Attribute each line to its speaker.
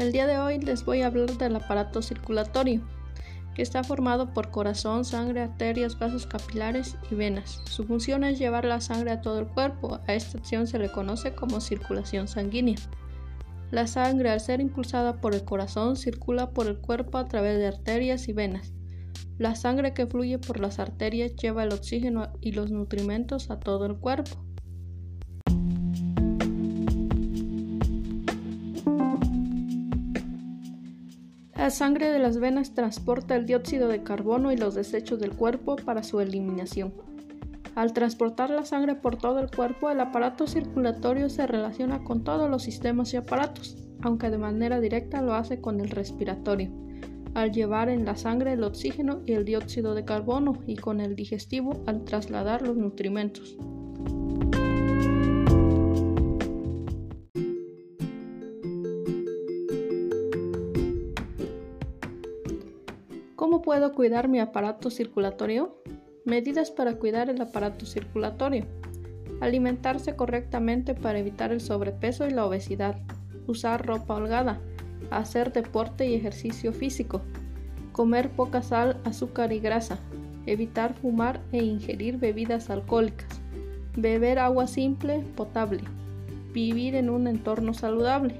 Speaker 1: El día de hoy les voy a hablar del aparato circulatorio, que está formado por corazón, sangre, arterias, vasos capilares y venas. Su función es llevar la sangre a todo el cuerpo. A esta acción se le conoce como circulación sanguínea. La sangre, al ser impulsada por el corazón, circula por el cuerpo a través de arterias y venas. La sangre que fluye por las arterias lleva el oxígeno y los nutrimentos a todo el cuerpo. La sangre de las venas transporta el dióxido de carbono y los desechos del cuerpo para su eliminación. Al transportar la sangre por todo el cuerpo, el aparato circulatorio se relaciona con todos los sistemas y aparatos, aunque de manera directa lo hace con el respiratorio, al llevar en la sangre el oxígeno y el dióxido de carbono y con el digestivo al trasladar los nutrimentos. ¿Cómo puedo cuidar mi aparato circulatorio? Medidas para cuidar el aparato circulatorio. Alimentarse correctamente para evitar el sobrepeso y la obesidad. Usar ropa holgada. Hacer deporte y ejercicio físico. Comer poca sal, azúcar y grasa. Evitar fumar e ingerir bebidas alcohólicas. Beber agua simple, potable. Vivir en un entorno saludable.